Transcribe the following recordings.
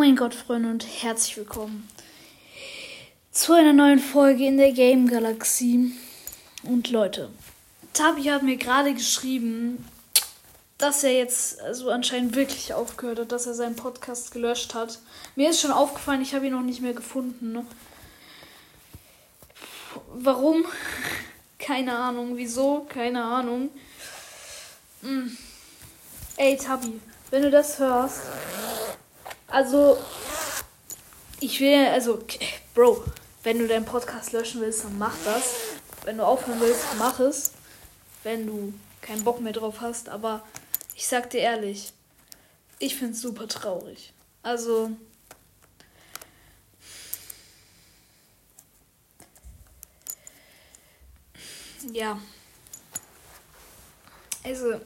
mein Gott, Freunde, und herzlich willkommen zu einer neuen Folge in der Game Galaxie. Und Leute, Tabi hat mir gerade geschrieben, dass er jetzt also anscheinend wirklich aufgehört hat, dass er seinen Podcast gelöscht hat. Mir ist schon aufgefallen, ich habe ihn noch nicht mehr gefunden. Warum? Keine Ahnung. Wieso? Keine Ahnung. Hm. Ey, Tabi, wenn du das hörst, also ich will, also, Bro, wenn du deinen Podcast löschen willst, dann mach das. Wenn du aufhören willst, mach es. Wenn du keinen Bock mehr drauf hast, aber ich sag dir ehrlich, ich find's super traurig. Also. Ja. Also.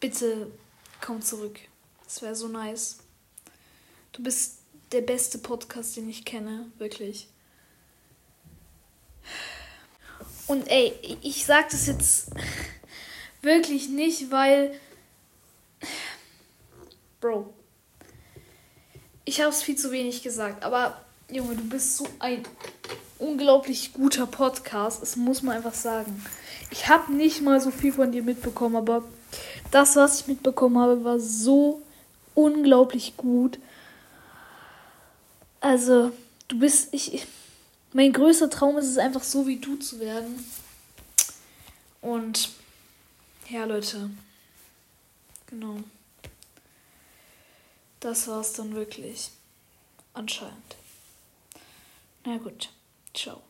Bitte komm zurück. Das wäre so nice. Du bist der beste Podcast, den ich kenne. Wirklich. Und ey, ich sag das jetzt Wirklich nicht, weil. Bro. Ich habe es viel zu wenig gesagt, aber Junge, du bist so ein unglaublich guter Podcast. Das muss man einfach sagen. Ich habe nicht mal so viel von dir mitbekommen, aber das, was ich mitbekommen habe, war so unglaublich gut. Also, du bist. Ich, mein größter Traum ist es einfach so wie du zu werden. Und ja, Leute. Genau. Das war's dann wirklich. Anscheinend. Na gut. Ciao.